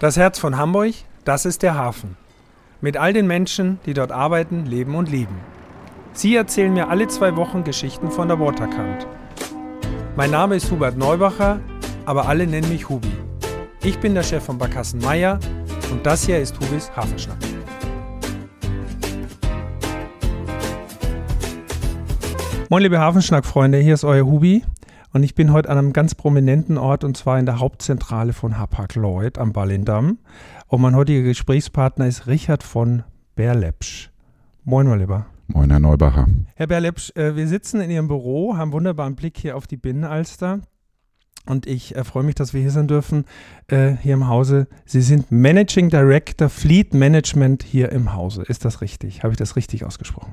Das Herz von Hamburg, das ist der Hafen. Mit all den Menschen, die dort arbeiten, leben und lieben. Sie erzählen mir alle zwei Wochen Geschichten von der Waterkant. Mein Name ist Hubert Neubacher, aber alle nennen mich Hubi. Ich bin der Chef von Barkassen Meier und das hier ist Hubis Hafenschnack. Moin liebe Hafenschnack-Freunde, hier ist euer Hubi und ich bin heute an einem ganz prominenten Ort und zwar in der Hauptzentrale von Hapag Lloyd am Ballindamm. Und mein heutiger Gesprächspartner ist Richard von Berlepsch. Moin, mein Lieber. Moin, Herr Neubacher. Herr Berlepsch, äh, wir sitzen in Ihrem Büro, haben einen wunderbaren Blick hier auf die Binnenalster. Und ich äh, freue mich, dass wir hier sein dürfen, äh, hier im Hause. Sie sind Managing Director Fleet Management hier im Hause. Ist das richtig? Habe ich das richtig ausgesprochen?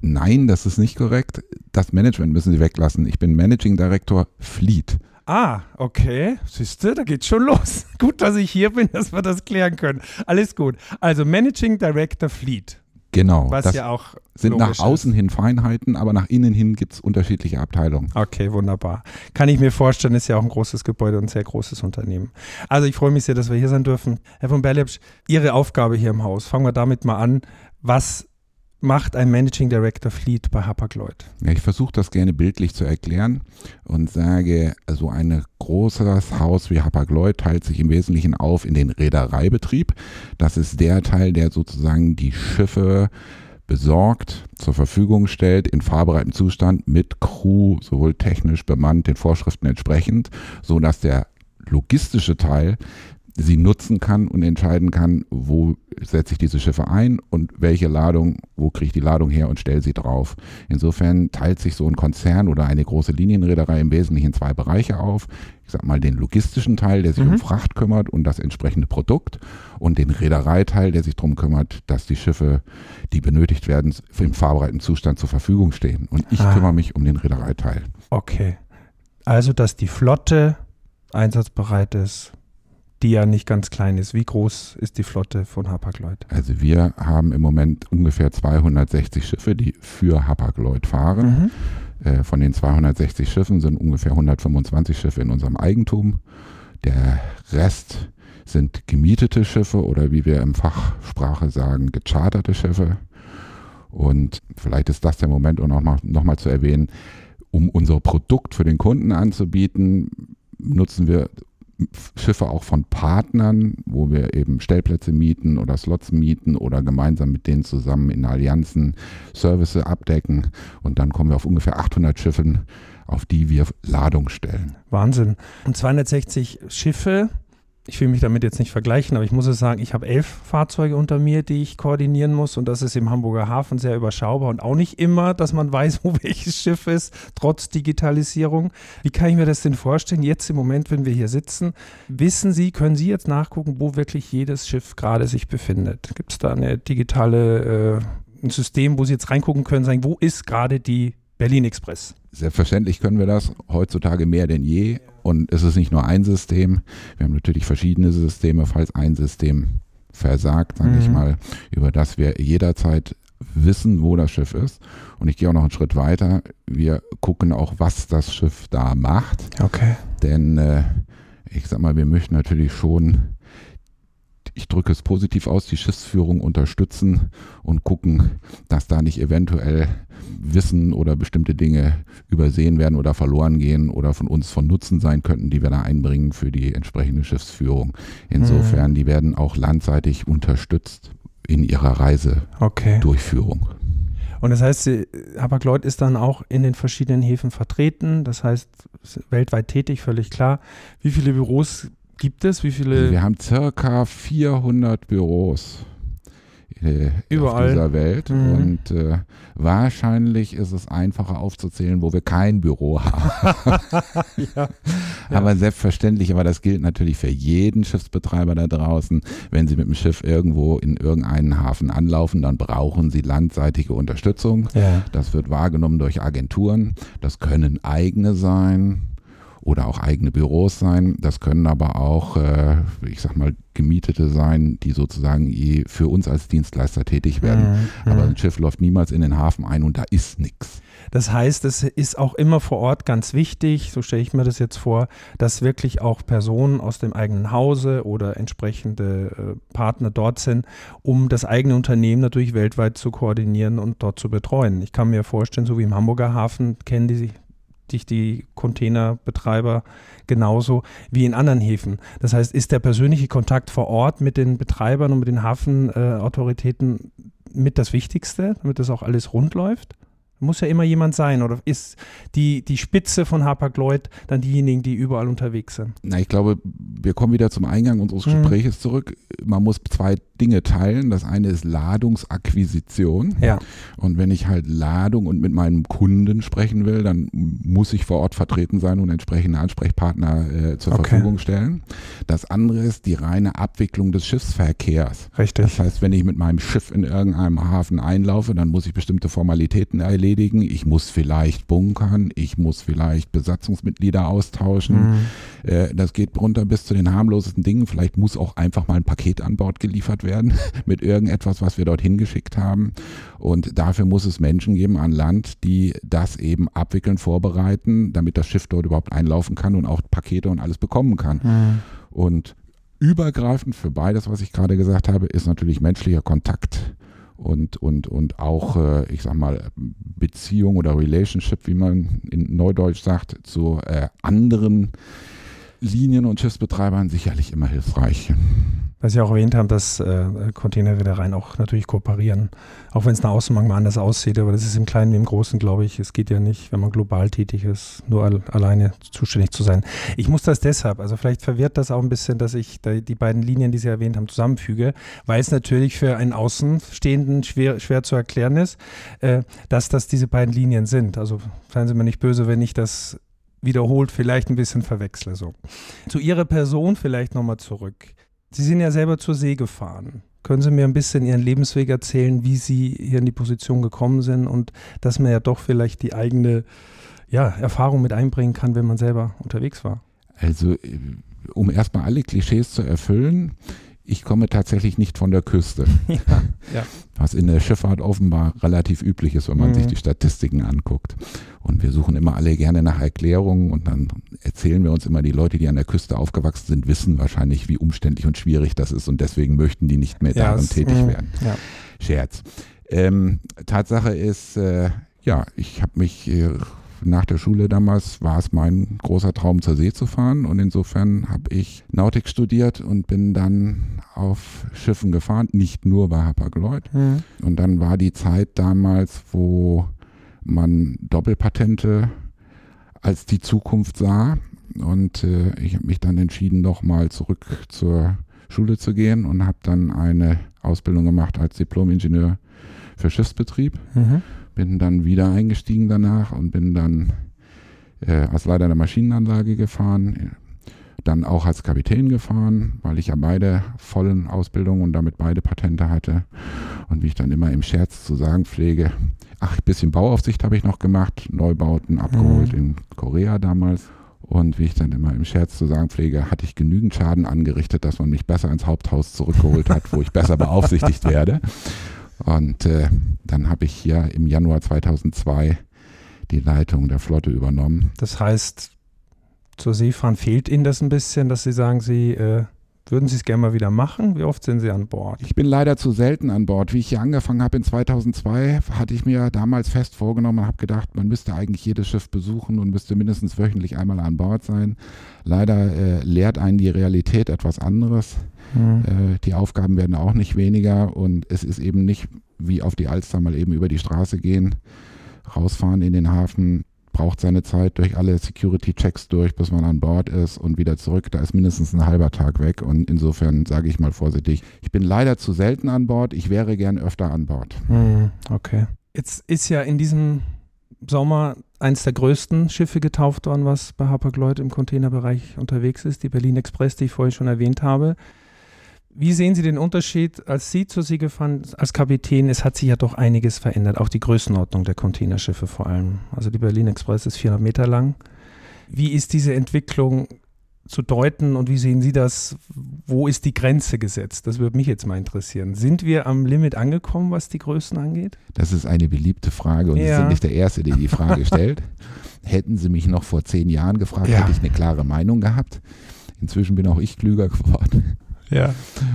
Nein, das ist nicht korrekt. Das Management müssen Sie weglassen. Ich bin Managing Director Fleet. Ah, okay. Siehste, da geht's schon los. gut, dass ich hier bin, dass wir das klären können. Alles gut. Also Managing Director Fleet. Genau. Was ja auch sind nach außen ist. hin Feinheiten, aber nach innen hin gibt es unterschiedliche Abteilungen. Okay, wunderbar. Kann ich mir vorstellen, ist ja auch ein großes Gebäude und ein sehr großes Unternehmen. Also ich freue mich sehr, dass wir hier sein dürfen. Herr von Berlepsch, Ihre Aufgabe hier im Haus, fangen wir damit mal an. Was macht ein Managing Director Fleet bei Hapag-Lloyd? Ja, ich versuche das gerne bildlich zu erklären und sage, so ein großes Haus wie Hapag-Lloyd teilt sich im Wesentlichen auf in den Reedereibetrieb. Das ist der Teil, der sozusagen die Schiffe besorgt, zur Verfügung stellt, in fahrbereiten Zustand mit Crew, sowohl technisch bemannt, den Vorschriften entsprechend, so dass der logistische Teil sie nutzen kann und entscheiden kann, wo setze ich diese Schiffe ein und welche Ladung, wo kriege ich die Ladung her und stelle sie drauf. Insofern teilt sich so ein Konzern oder eine große Linienreederei im Wesentlichen in zwei Bereiche auf. Ich sag mal den logistischen Teil, der sich mhm. um Fracht kümmert und das entsprechende Produkt und den Reedereiteil, der sich darum kümmert, dass die Schiffe, die benötigt werden, im fahrbereiten Zustand zur Verfügung stehen. Und ich ah. kümmere mich um den Reedereiteil. Okay. Also, dass die Flotte einsatzbereit ist, die ja nicht ganz klein ist. Wie groß ist die Flotte von Hapag-Lloyd? Also wir haben im Moment ungefähr 260 Schiffe, die für Hapag-Lloyd fahren. Mhm. Äh, von den 260 Schiffen sind ungefähr 125 Schiffe in unserem Eigentum. Der Rest sind gemietete Schiffe oder wie wir im Fachsprache sagen, gecharterte Schiffe. Und vielleicht ist das der Moment, um nochmal noch mal zu erwähnen, um unser Produkt für den Kunden anzubieten, nutzen wir Schiffe auch von Partnern, wo wir eben Stellplätze mieten oder Slots mieten oder gemeinsam mit denen zusammen in Allianzen Services abdecken. Und dann kommen wir auf ungefähr 800 Schiffen, auf die wir Ladung stellen. Wahnsinn. Und 260 Schiffe ich will mich damit jetzt nicht vergleichen, aber ich muss es sagen, ich habe elf Fahrzeuge unter mir, die ich koordinieren muss und das ist im Hamburger Hafen sehr überschaubar und auch nicht immer, dass man weiß, wo welches Schiff ist, trotz Digitalisierung. Wie kann ich mir das denn vorstellen? Jetzt im Moment, wenn wir hier sitzen, wissen Sie, können Sie jetzt nachgucken, wo wirklich jedes Schiff gerade sich befindet? Gibt es da eine digitale, äh, ein System, wo Sie jetzt reingucken können, sagen, wo ist gerade die Berlin Express? Selbstverständlich können wir das heutzutage mehr denn je. Und es ist nicht nur ein System. Wir haben natürlich verschiedene Systeme, falls ein System versagt, sage mhm. ich mal, über das wir jederzeit wissen, wo das Schiff ist. Und ich gehe auch noch einen Schritt weiter. Wir gucken auch, was das Schiff da macht. Okay. Denn äh, ich sag mal, wir möchten natürlich schon ich drücke es positiv aus, die Schiffsführung unterstützen und gucken, dass da nicht eventuell Wissen oder bestimmte Dinge übersehen werden oder verloren gehen oder von uns von Nutzen sein könnten, die wir da einbringen für die entsprechende Schiffsführung. Insofern, mhm. die werden auch landseitig unterstützt in ihrer Reisedurchführung. Okay. Und das heißt, Hapag-Lloyd ist dann auch in den verschiedenen Häfen vertreten, das heißt weltweit tätig, völlig klar. Wie viele Büros gibt es? Wie viele? Wir haben circa 400 Büros äh, Überall. auf dieser Welt. Mhm. Und äh, wahrscheinlich ist es einfacher aufzuzählen, wo wir kein Büro haben. ja. Aber ja. selbstverständlich, aber das gilt natürlich für jeden Schiffsbetreiber da draußen. Wenn Sie mit dem Schiff irgendwo in irgendeinen Hafen anlaufen, dann brauchen Sie landseitige Unterstützung. Ja. Das wird wahrgenommen durch Agenturen. Das können eigene sein oder auch eigene Büros sein. Das können aber auch, äh, ich sag mal, Gemietete sein, die sozusagen für uns als Dienstleister tätig werden. Mhm. Aber mhm. ein Schiff läuft niemals in den Hafen ein und da ist nichts. Das heißt, es ist auch immer vor Ort ganz wichtig, so stelle ich mir das jetzt vor, dass wirklich auch Personen aus dem eigenen Hause oder entsprechende äh, Partner dort sind, um das eigene Unternehmen natürlich weltweit zu koordinieren und dort zu betreuen. Ich kann mir vorstellen, so wie im Hamburger Hafen kennen die sich dich die Containerbetreiber genauso wie in anderen Häfen. Das heißt, ist der persönliche Kontakt vor Ort mit den Betreibern und mit den Hafenautoritäten mit das Wichtigste, damit das auch alles rund läuft? Muss ja immer jemand sein oder ist die, die Spitze von Hapag-Lloyd dann diejenigen, die überall unterwegs sind? Na, ich glaube, wir kommen wieder zum Eingang unseres mhm. Gespräches zurück. Man muss zwei Dinge teilen. Das eine ist Ladungsakquisition. Ja. Und wenn ich halt Ladung und mit meinem Kunden sprechen will, dann muss ich vor Ort vertreten sein und entsprechende Ansprechpartner äh, zur okay. Verfügung stellen. Das andere ist die reine Abwicklung des Schiffsverkehrs. Richtig. Das heißt, wenn ich mit meinem Schiff in irgendeinem Hafen einlaufe, dann muss ich bestimmte Formalitäten erledigen. Ich muss vielleicht bunkern, ich muss vielleicht Besatzungsmitglieder austauschen. Mhm. Äh, das geht runter bis zu den harmlosesten Dingen. Vielleicht muss auch einfach mal ein Paket an Bord geliefert werden werden mit irgendetwas, was wir dorthin geschickt haben. Und dafür muss es Menschen geben an Land, die das eben abwickeln, vorbereiten, damit das Schiff dort überhaupt einlaufen kann und auch Pakete und alles bekommen kann. Mhm. Und übergreifend für beides, was ich gerade gesagt habe, ist natürlich menschlicher Kontakt und, und, und auch, äh, ich sag mal, Beziehung oder Relationship, wie man in Neudeutsch sagt, zu äh, anderen Linien- und Schiffsbetreibern sicherlich immer hilfreich. Weil Sie auch erwähnt haben, dass äh, Containerreedereien auch natürlich kooperieren, auch wenn es nach außen manchmal anders aussieht, aber das ist im Kleinen wie im Großen, glaube ich. Es geht ja nicht, wenn man global tätig ist, nur al alleine zuständig zu sein. Ich muss das deshalb, also vielleicht verwirrt das auch ein bisschen, dass ich die beiden Linien, die Sie erwähnt haben, zusammenfüge, weil es natürlich für einen Außenstehenden schwer, schwer zu erklären ist, äh, dass das diese beiden Linien sind. Also seien Sie mir nicht böse, wenn ich das wiederholt vielleicht ein bisschen verwechsle. So. Zu Ihrer Person vielleicht nochmal zurück. Sie sind ja selber zur See gefahren. Können Sie mir ein bisschen Ihren Lebensweg erzählen, wie Sie hier in die Position gekommen sind und dass man ja doch vielleicht die eigene ja, Erfahrung mit einbringen kann, wenn man selber unterwegs war? Also, äh, um erstmal alle Klischees zu erfüllen, ich komme tatsächlich nicht von der Küste. Ja, ja. Was in der Schifffahrt offenbar relativ üblich ist, wenn man mhm. sich die Statistiken anguckt. Und wir suchen immer alle gerne nach Erklärungen und dann erzählen wir uns immer, die Leute, die an der Küste aufgewachsen sind, wissen wahrscheinlich, wie umständlich und schwierig das ist und deswegen möchten die nicht mehr ja, darin tätig mh, werden. Scherz. Ähm, Tatsache ist, äh, ja, ich habe mich äh, nach der Schule damals war es mein großer Traum, zur See zu fahren. Und insofern habe ich Nautik studiert und bin dann auf Schiffen gefahren, nicht nur bei Hapag-Lloyd. Mhm. Und dann war die Zeit damals, wo man Doppelpatente als die Zukunft sah. Und äh, ich habe mich dann entschieden, nochmal zurück zur Schule zu gehen und habe dann eine Ausbildung gemacht als Diplom-Ingenieur für Schiffsbetrieb. Mhm bin dann wieder eingestiegen danach und bin dann äh, als Leiter der Maschinenanlage gefahren, dann auch als Kapitän gefahren, weil ich ja beide vollen Ausbildungen und damit beide Patente hatte. Und wie ich dann immer im Scherz zu sagen pflege, ach, ein bisschen Bauaufsicht habe ich noch gemacht, Neubauten abgeholt mhm. in Korea damals. Und wie ich dann immer im Scherz zu sagen pflege, hatte ich genügend Schaden angerichtet, dass man mich besser ins Haupthaus zurückgeholt hat, wo ich besser beaufsichtigt werde. Und äh, dann habe ich hier im Januar 2002 die Leitung der Flotte übernommen. Das heißt, zur Seefahren fehlt Ihnen das ein bisschen, dass Sie sagen, Sie äh, würden Sie es gerne mal wieder machen? Wie oft sind Sie an Bord? Ich bin leider zu selten an Bord. Wie ich hier angefangen habe in 2002, hatte ich mir damals fest vorgenommen und habe gedacht, man müsste eigentlich jedes Schiff besuchen und müsste mindestens wöchentlich einmal an Bord sein. Leider äh, lehrt einen die Realität etwas anderes. Mhm. Äh, die Aufgaben werden auch nicht weniger und es ist eben nicht wie auf die Alster mal eben über die Straße gehen, rausfahren in den Hafen, braucht seine Zeit durch alle Security-Checks durch, bis man an Bord ist und wieder zurück. Da ist mindestens ein halber Tag weg und insofern sage ich mal vorsichtig, ich bin leider zu selten an Bord, ich wäre gern öfter an Bord. Mhm, okay. Jetzt ist ja in diesem Sommer eines der größten Schiffe getauft worden, was bei Hapag-Lloyd im Containerbereich unterwegs ist, die Berlin Express, die ich vorhin schon erwähnt habe. Wie sehen Sie den Unterschied, als Sie zur See gefahren als Kapitän? Es hat sich ja doch einiges verändert, auch die Größenordnung der Containerschiffe vor allem. Also die Berlin Express ist 400 Meter lang. Wie ist diese Entwicklung zu deuten und wie sehen Sie das? Wo ist die Grenze gesetzt? Das würde mich jetzt mal interessieren. Sind wir am Limit angekommen, was die Größen angeht? Das ist eine beliebte Frage und ja. Sie sind nicht der Erste, der die Frage stellt. Hätten Sie mich noch vor zehn Jahren gefragt, ja. hätte ich eine klare Meinung gehabt. Inzwischen bin auch ich klüger geworden. Ja.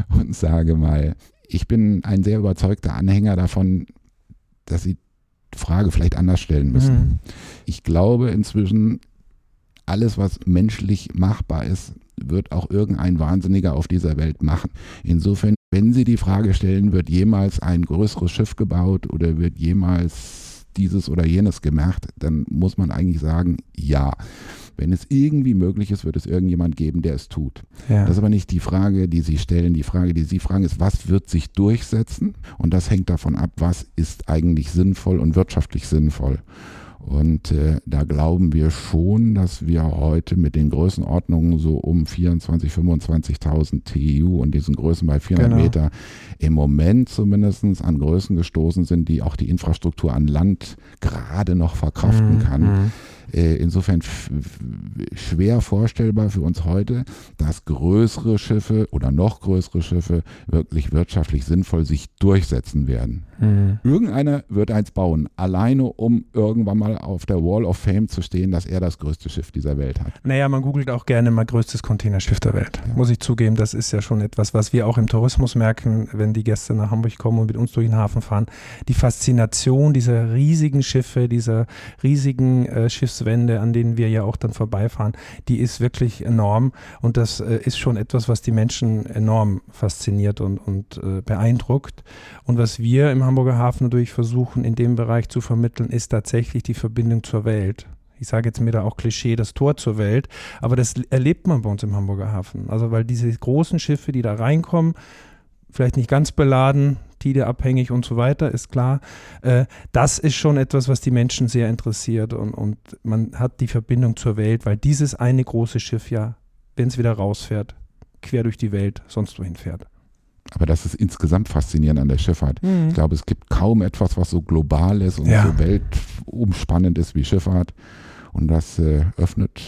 Und sage mal, ich bin ein sehr überzeugter Anhänger davon, dass Sie die Frage vielleicht anders stellen müssen. Mhm. Ich glaube inzwischen, alles, was menschlich machbar ist, wird auch irgendein Wahnsinniger auf dieser Welt machen. Insofern, wenn Sie die Frage stellen, wird jemals ein größeres Schiff gebaut oder wird jemals dieses oder jenes gemacht, dann muss man eigentlich sagen, ja. Wenn es irgendwie möglich ist, wird es irgendjemand geben, der es tut. Ja. Das ist aber nicht die Frage, die Sie stellen. Die Frage, die Sie fragen, ist, was wird sich durchsetzen? Und das hängt davon ab, was ist eigentlich sinnvoll und wirtschaftlich sinnvoll. Und äh, da glauben wir schon, dass wir heute mit den Größenordnungen so um 24.000, 25.000 TU und diesen Größen bei 400 genau. Meter im Moment zumindest an Größen gestoßen sind, die auch die Infrastruktur an Land gerade noch verkraften mhm. kann. Äh, insofern schwer vorstellbar für uns heute, dass größere Schiffe oder noch größere Schiffe wirklich wirtschaftlich sinnvoll sich durchsetzen werden. Mhm. Irgendeiner wird eins bauen, alleine um irgendwann mal auf der Wall of Fame zu stehen, dass er das größte Schiff dieser Welt hat. Naja, man googelt auch gerne mal größtes Containerschiff der Welt. Ja. Muss ich zugeben, das ist ja schon etwas, was wir auch im Tourismus merken, wenn die Gäste nach Hamburg kommen und mit uns durch den Hafen fahren. Die Faszination dieser riesigen Schiffe, dieser riesigen äh, Schiffswände, an denen wir ja auch dann vorbeifahren, die ist wirklich enorm und das äh, ist schon etwas, was die Menschen enorm fasziniert und, und äh, beeindruckt. Und was wir im Hamburger Hafen natürlich versuchen, in dem Bereich zu vermitteln, ist tatsächlich die Verbindung zur Welt. Ich sage jetzt mir da auch Klischee, das Tor zur Welt, aber das erlebt man bei uns im Hamburger Hafen. Also weil diese großen Schiffe, die da reinkommen, vielleicht nicht ganz beladen, abhängig und so weiter, ist klar. Äh, das ist schon etwas, was die Menschen sehr interessiert und, und man hat die Verbindung zur Welt, weil dieses eine große Schiff ja, wenn es wieder rausfährt, quer durch die Welt sonst wohin fährt. Aber das ist insgesamt faszinierend an der Schifffahrt. Mhm. Ich glaube, es gibt kaum etwas, was so global ist und ja. so weltumspannend ist wie Schifffahrt. Und das äh, öffnet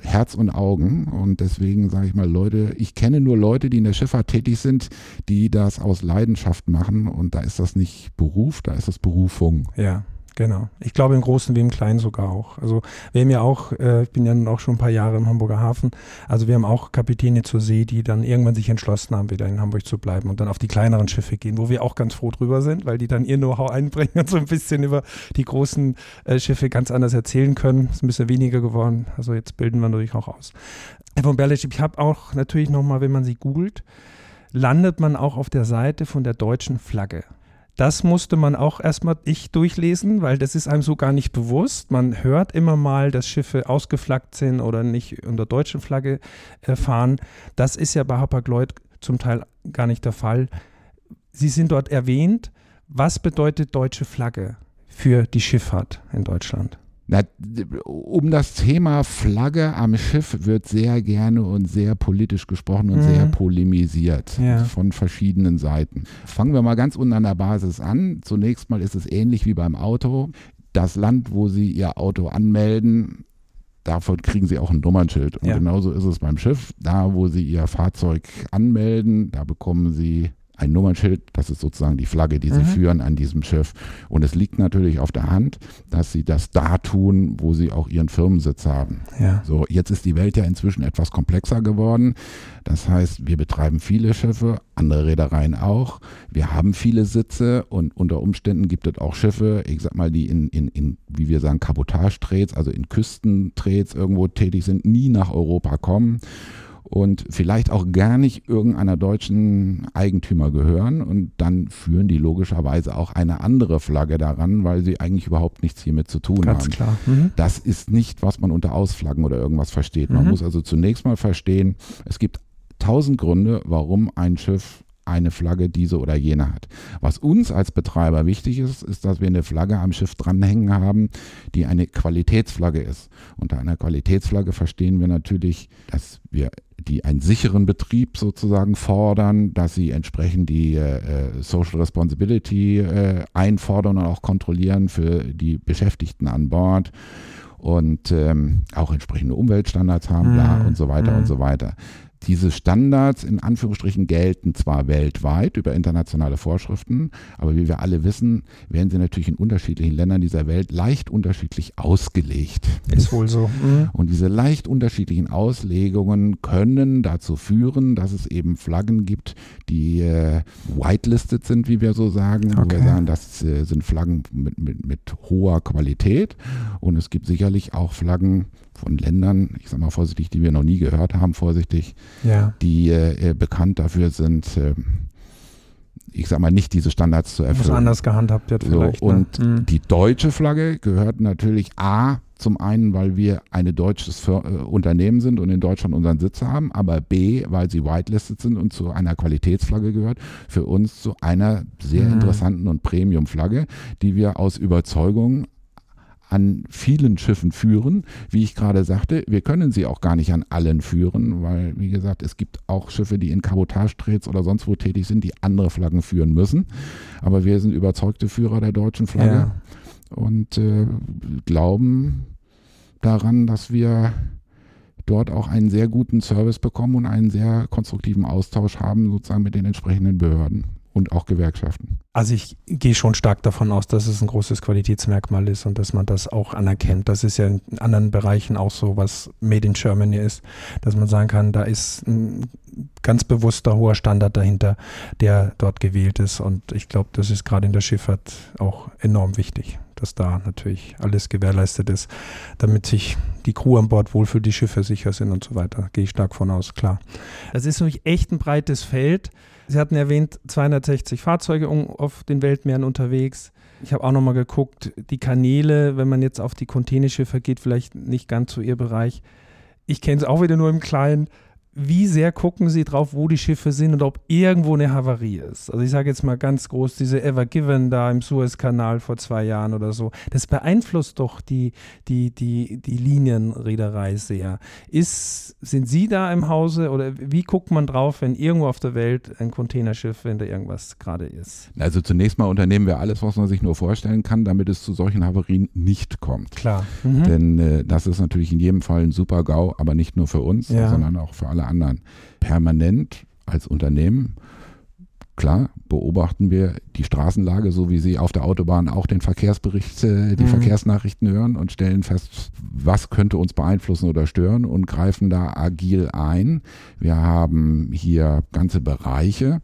Herz und Augen. Und deswegen sage ich mal, Leute, ich kenne nur Leute, die in der Schifffahrt tätig sind, die das aus Leidenschaft machen. Und da ist das nicht Beruf, da ist das Berufung. Ja. Genau. Ich glaube im Großen wie im Kleinen sogar auch. Also wir haben ja auch, äh, ich bin ja nun auch schon ein paar Jahre im Hamburger Hafen, also wir haben auch Kapitäne zur See, die dann irgendwann sich entschlossen haben, wieder in Hamburg zu bleiben und dann auf die kleineren Schiffe gehen, wo wir auch ganz froh drüber sind, weil die dann ihr Know-how einbringen und so ein bisschen über die großen äh, Schiffe ganz anders erzählen können. Ist ein bisschen weniger geworden. Also jetzt bilden wir natürlich auch aus. Herr von Berlic, ich habe auch natürlich nochmal, wenn man sie googelt, landet man auch auf der Seite von der deutschen Flagge. Das musste man auch erstmal ich durchlesen, weil das ist einem so gar nicht bewusst. Man hört immer mal, dass Schiffe ausgeflaggt sind oder nicht unter deutschen Flagge äh, fahren. Das ist ja bei Hapag-Lloyd zum Teil gar nicht der Fall. Sie sind dort erwähnt. Was bedeutet deutsche Flagge für die Schifffahrt in Deutschland? Na, um das Thema Flagge am Schiff wird sehr gerne und sehr politisch gesprochen und mhm. sehr polemisiert ja. von verschiedenen Seiten. Fangen wir mal ganz unten an der Basis an. Zunächst mal ist es ähnlich wie beim Auto. Das Land, wo Sie Ihr Auto anmelden, davon kriegen sie auch ein Nummernschild. Und ja. genauso ist es beim Schiff. Da, wo sie ihr Fahrzeug anmelden, da bekommen sie ein Nummernschild, das ist sozusagen die Flagge, die mhm. sie führen an diesem Schiff. Und es liegt natürlich auf der Hand, dass sie das da tun, wo sie auch ihren Firmensitz haben. Ja. So, jetzt ist die Welt ja inzwischen etwas komplexer geworden. Das heißt, wir betreiben viele Schiffe, andere Reedereien auch. Wir haben viele Sitze und unter Umständen gibt es auch Schiffe, ich sag mal, die in, in, in wie wir sagen, Kabotage-Trades, also in Küstentrades irgendwo tätig sind, nie nach Europa kommen und vielleicht auch gar nicht irgendeiner deutschen Eigentümer gehören und dann führen die logischerweise auch eine andere Flagge daran, weil sie eigentlich überhaupt nichts hiermit zu tun Ganz haben. klar. Mhm. Das ist nicht, was man unter Ausflaggen oder irgendwas versteht. Man mhm. muss also zunächst mal verstehen, es gibt tausend Gründe, warum ein Schiff eine Flagge diese oder jene hat. Was uns als Betreiber wichtig ist, ist, dass wir eine Flagge am Schiff dranhängen haben, die eine Qualitätsflagge ist. Unter einer Qualitätsflagge verstehen wir natürlich, dass wir die einen sicheren Betrieb sozusagen fordern, dass sie entsprechend die äh, Social Responsibility äh, einfordern und auch kontrollieren für die Beschäftigten an Bord und ähm, auch entsprechende Umweltstandards haben, bla Mhm. und so weiter Mhm. und so weiter. Diese Standards in Anführungsstrichen gelten zwar weltweit über internationale Vorschriften, aber wie wir alle wissen, werden sie natürlich in unterschiedlichen Ländern dieser Welt leicht unterschiedlich ausgelegt. Ist wohl so. Mhm. Und diese leicht unterschiedlichen Auslegungen können dazu führen, dass es eben Flaggen gibt, die äh, whitelisted sind, wie wir so sagen. Wo wir Okay. sagen, das äh, sind Flaggen mit, mit, mit hoher Qualität. Und es gibt sicherlich auch Flaggen von Ländern, ich sage mal vorsichtig, die wir noch nie gehört haben, vorsichtig, Ja. die äh, äh, bekannt dafür sind, äh, ich sage mal, nicht diese Standards zu Was erfüllen. anders gehandhabt wird So, vielleicht. und ne? Die deutsche Flagge gehört natürlich A, zum einen, weil wir ein deutsches äh, Unternehmen sind und in Deutschland unseren Sitz haben, aber B, weil sie whitelisted sind und zu einer Qualitätsflagge gehört, für uns zu einer sehr Mhm. interessanten und Premium-Flagge, die wir aus Überzeugung an vielen Schiffen führen. Wie ich gerade sagte, wir können sie auch gar nicht an allen führen, weil, wie gesagt, es gibt auch Schiffe, die in Kabotagetrades oder sonst wo tätig sind, die andere Flaggen führen müssen. Aber wir sind überzeugte Führer der deutschen Flagge Ja. und äh, glauben daran, dass wir dort auch einen sehr guten Service bekommen und einen sehr konstruktiven Austausch haben, sozusagen mit den entsprechenden Behörden und auch Gewerkschaften. Also ich gehe schon stark davon aus, dass es ein großes Qualitätsmerkmal ist und dass man das auch anerkennt. Das ist ja in anderen Bereichen auch so, was Made in Germany ist, dass man sagen kann, da ist ein ganz bewusster hoher Standard dahinter, der dort gewählt ist. Und ich glaube, das ist gerade in der Schifffahrt auch enorm wichtig, dass da natürlich alles gewährleistet ist, damit sich die Crew an Bord wohlfühlt, die Schiffe sicher sind und so weiter. Gehe ich stark von aus, klar. Das ist nämlich echt ein breites Feld. Sie hatten erwähnt, 260 Fahrzeuge auf den Weltmeeren unterwegs. Ich habe auch nochmal geguckt, die Kanäle, wenn man jetzt auf die Containerschiffe geht, vielleicht nicht ganz zu Ihr Bereich. Ich kenne es auch wieder nur im Kleinen. Wie sehr gucken Sie drauf, wo die Schiffe sind und ob irgendwo eine Havarie ist? Also ich sage jetzt mal ganz groß, diese Ever Given da im Suezkanal vor zwei Jahren oder so, das beeinflusst doch die, die, die, die Linienreederei sehr. Ist, sind Sie da im Hause oder wie guckt man drauf, wenn irgendwo auf der Welt ein Containerschiff, wenn da irgendwas gerade ist? Also zunächst mal unternehmen wir alles, was man sich nur vorstellen kann, damit es zu solchen Havarien nicht kommt. Klar. Mhm. Denn äh, das ist natürlich in jedem Fall ein super GAU, aber nicht nur für uns, Ja. sondern auch für alle anderen. Permanent als Unternehmen, klar, beobachten wir die Straßenlage, so wie Sie auf der Autobahn auch den Verkehrsbericht, äh, die Mhm. Verkehrsnachrichten hören und stellen fest, was könnte uns beeinflussen oder stören und greifen da agil ein. Wir haben hier ganze Bereiche,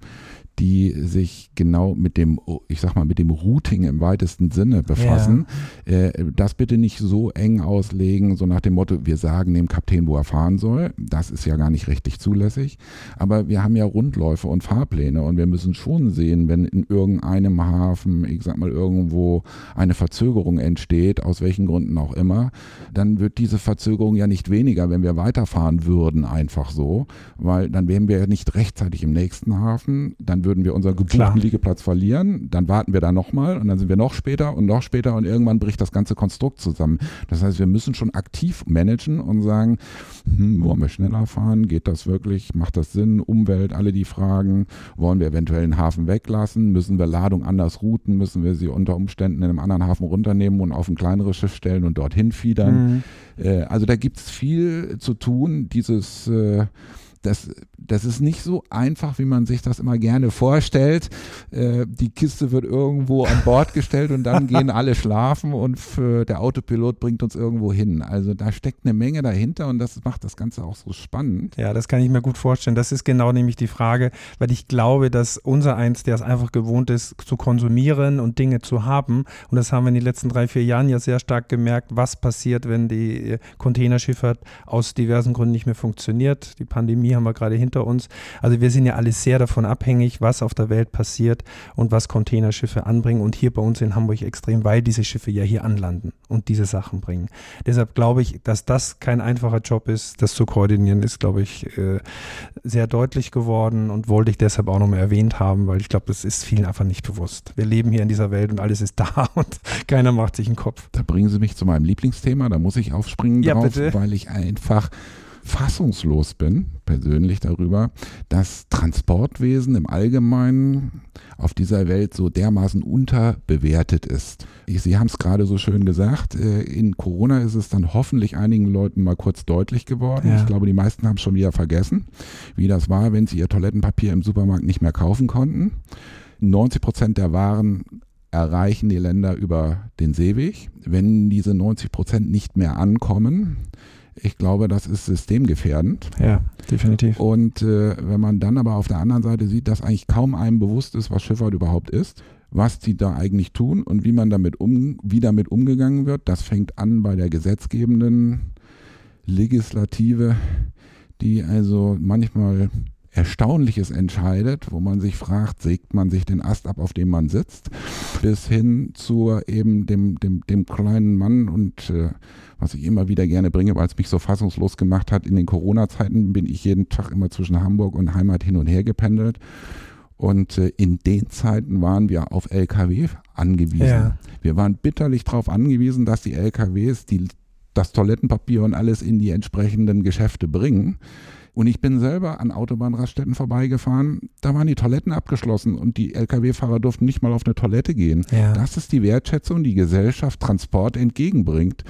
die sich genau mit dem, ich sag mal, mit dem Routing im weitesten Sinne befassen. Äh, das bitte nicht so eng auslegen, so nach dem Motto, wir sagen dem Kapitän, wo er fahren soll. Das ist ja gar nicht rechtlich zulässig. Aber wir haben ja Rundläufe und Fahrpläne und wir müssen schon sehen, wenn in irgendeinem Hafen, ich sag mal, irgendwo eine Verzögerung entsteht, aus welchen Gründen auch immer, dann wird diese Verzögerung ja nicht weniger, wenn wir weiterfahren würden, einfach so, weil dann wären wir ja nicht rechtzeitig im nächsten Hafen, dann würden wir unseren Klar. gebuchten Liegeplatz verlieren, dann warten wir da nochmal und dann sind wir noch später und noch später und irgendwann bricht das ganze Konstrukt zusammen. Das heißt, wir müssen schon aktiv managen und sagen, hm, wollen wir schneller fahren? Geht das wirklich? Macht das Sinn? Umwelt, alle die Fragen. Wollen wir eventuell einen Hafen weglassen? Müssen wir Ladung anders routen? Müssen wir sie unter Umständen in einem anderen Hafen runternehmen und auf ein kleineres Schiff stellen und dorthin fiedern? Mhm. Äh, also da gibt es viel zu tun. Dieses, äh, das, das ist nicht so einfach, wie man sich das immer gerne vorstellt. Äh, die Kiste wird irgendwo an Bord gestellt und dann gehen alle schlafen und für, der Autopilot bringt uns irgendwo hin. Also da steckt eine Menge dahinter und das macht das Ganze auch so spannend. Ja, das kann ich mir gut vorstellen. Das ist genau nämlich die Frage, weil ich glaube, dass unser Eins, der es einfach gewohnt ist, zu konsumieren und Dinge zu haben, und das haben wir in den letzten drei, vier Jahren ja sehr stark gemerkt, was passiert, wenn die Containerschifffahrt aus diversen Gründen nicht mehr funktioniert. Die Pandemie haben wir gerade hinter uns. Also wir sind ja alle sehr davon abhängig, was auf der Welt passiert und was Containerschiffe anbringen und hier bei uns in Hamburg extrem, weil diese Schiffe ja hier anlanden und diese Sachen bringen. Deshalb glaube ich, dass das kein einfacher Job ist, das zu koordinieren, ist, glaube ich, äh, sehr deutlich geworden und wollte ich deshalb auch nochmal erwähnt haben, weil ich glaube, das ist vielen einfach nicht bewusst. Wir leben hier in dieser Welt und alles ist da und keiner macht sich einen Kopf. Da bringen Sie mich zu meinem Lieblingsthema, da muss ich aufspringen Ja, drauf, bitte. weil ich einfach fassungslos bin, persönlich darüber, dass Transportwesen im Allgemeinen auf dieser Welt so dermaßen unterbewertet ist. Sie haben es gerade so schön gesagt, äh, in Corona ist es dann hoffentlich einigen Leuten mal kurz deutlich geworden. Ja. Ich glaube, die meisten haben es schon wieder vergessen, wie das war, wenn sie ihr Toilettenpapier im Supermarkt nicht mehr kaufen konnten. 90 Prozent der Waren erreichen die Länder über den Seeweg. Wenn diese 90 Prozent nicht mehr ankommen, ich glaube, das ist systemgefährdend. Ja, definitiv. Und äh, wenn man dann aber auf der anderen Seite sieht, dass eigentlich kaum einem bewusst ist, was Schifffahrt überhaupt ist, was die da eigentlich tun und wie man damit um, wie damit umgegangen wird, das fängt an bei der gesetzgebenden Legislative, die also manchmal Erstaunliches entscheidet, wo man sich fragt, sägt man sich den Ast ab, auf dem man sitzt, bis hin zu eben dem, dem, dem kleinen Mann und äh, was ich immer wieder gerne bringe, weil es mich so fassungslos gemacht hat, in den Corona-Zeiten bin ich jeden Tag immer zwischen Hamburg und Heimat hin und her gependelt. Und äh, in den Zeiten waren wir auf LKW angewiesen. Ja. Wir waren bitterlich darauf angewiesen, dass die LKWs die, das Toilettenpapier und alles in die entsprechenden Geschäfte bringen. Und ich bin selber an Autobahnraststätten vorbeigefahren, da waren die Toiletten abgeschlossen und die Lkw-Fahrer durften nicht mal auf eine Toilette gehen. Ja. Das ist die Wertschätzung, die Gesellschaft Transport entgegenbringt.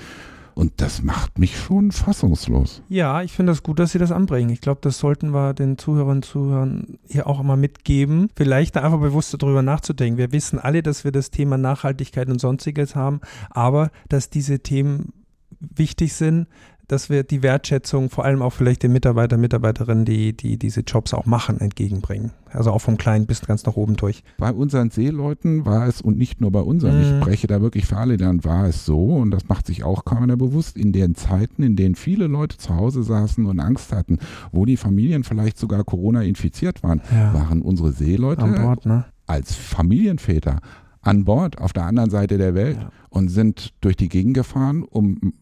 Und das macht mich schon fassungslos. Ja, ich finde das gut, dass Sie das anbringen. Ich glaube, das sollten wir den Zuhörern und Zuhörern hier auch immer mitgeben. Vielleicht einfach bewusster darüber nachzudenken. Wir wissen alle, dass wir das Thema Nachhaltigkeit und Sonstiges haben, aber dass diese Themen wichtig sind, dass wir die Wertschätzung vor allem auch vielleicht den Mitarbeiter, Mitarbeiterinnen, die, die diese Jobs auch machen, entgegenbringen. Also auch vom Kleinen bis ganz nach oben durch. Bei unseren Seeleuten war es, und nicht nur bei unseren, mm. ich spreche da wirklich für alle, dann war es so, und das macht sich auch keiner bewusst, in den Zeiten, in denen viele Leute zu Hause saßen und Angst hatten, wo die Familien vielleicht sogar Corona infiziert waren, ja. waren unsere Seeleute Bord, ne? als Familienväter an Bord auf der anderen Seite der Welt ja. und sind durch die Gegend gefahren, um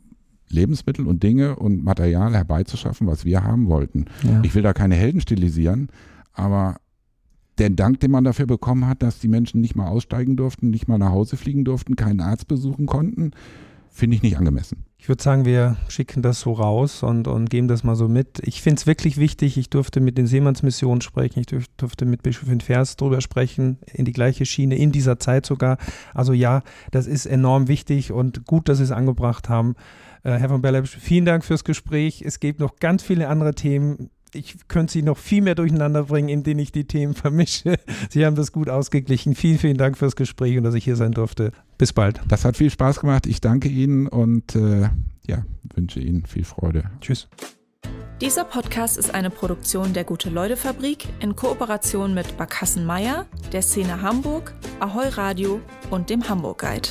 Lebensmittel und Dinge und Material herbeizuschaffen, was wir haben wollten. Ja. Ich will da keine Helden stilisieren, aber der Dank, den man dafür bekommen hat, dass die Menschen nicht mal aussteigen durften, nicht mal nach Hause fliegen durften, keinen Arzt besuchen konnten, finde ich nicht angemessen. Ich würde sagen, wir schicken das so raus und, und geben das mal so mit. Ich finde es wirklich wichtig. Ich durfte mit den Seemannsmissionen sprechen. Ich durfte mit Bischofin Vers drüber sprechen, in die gleiche Schiene, in dieser Zeit sogar. Also ja, das ist enorm wichtig und gut, dass Sie es angebracht haben. Äh, Herr von Berlebisch, vielen Dank fürs Gespräch. Es gibt noch ganz viele andere Themen. Ich könnte Sie noch viel mehr durcheinander bringen, indem ich die Themen vermische. Sie haben das gut ausgeglichen. Vielen, vielen Dank fürs Gespräch und dass ich hier sein durfte. Bis bald. Das hat viel Spaß gemacht. Ich danke Ihnen und äh, ja, wünsche Ihnen viel Freude. Tschüss. Dieser Podcast ist eine Produktion der Gute-Leute-Fabrik in Kooperation mit Barkassen Meier, der Szene Hamburg, Ahoi Radio und dem Hamburg Guide.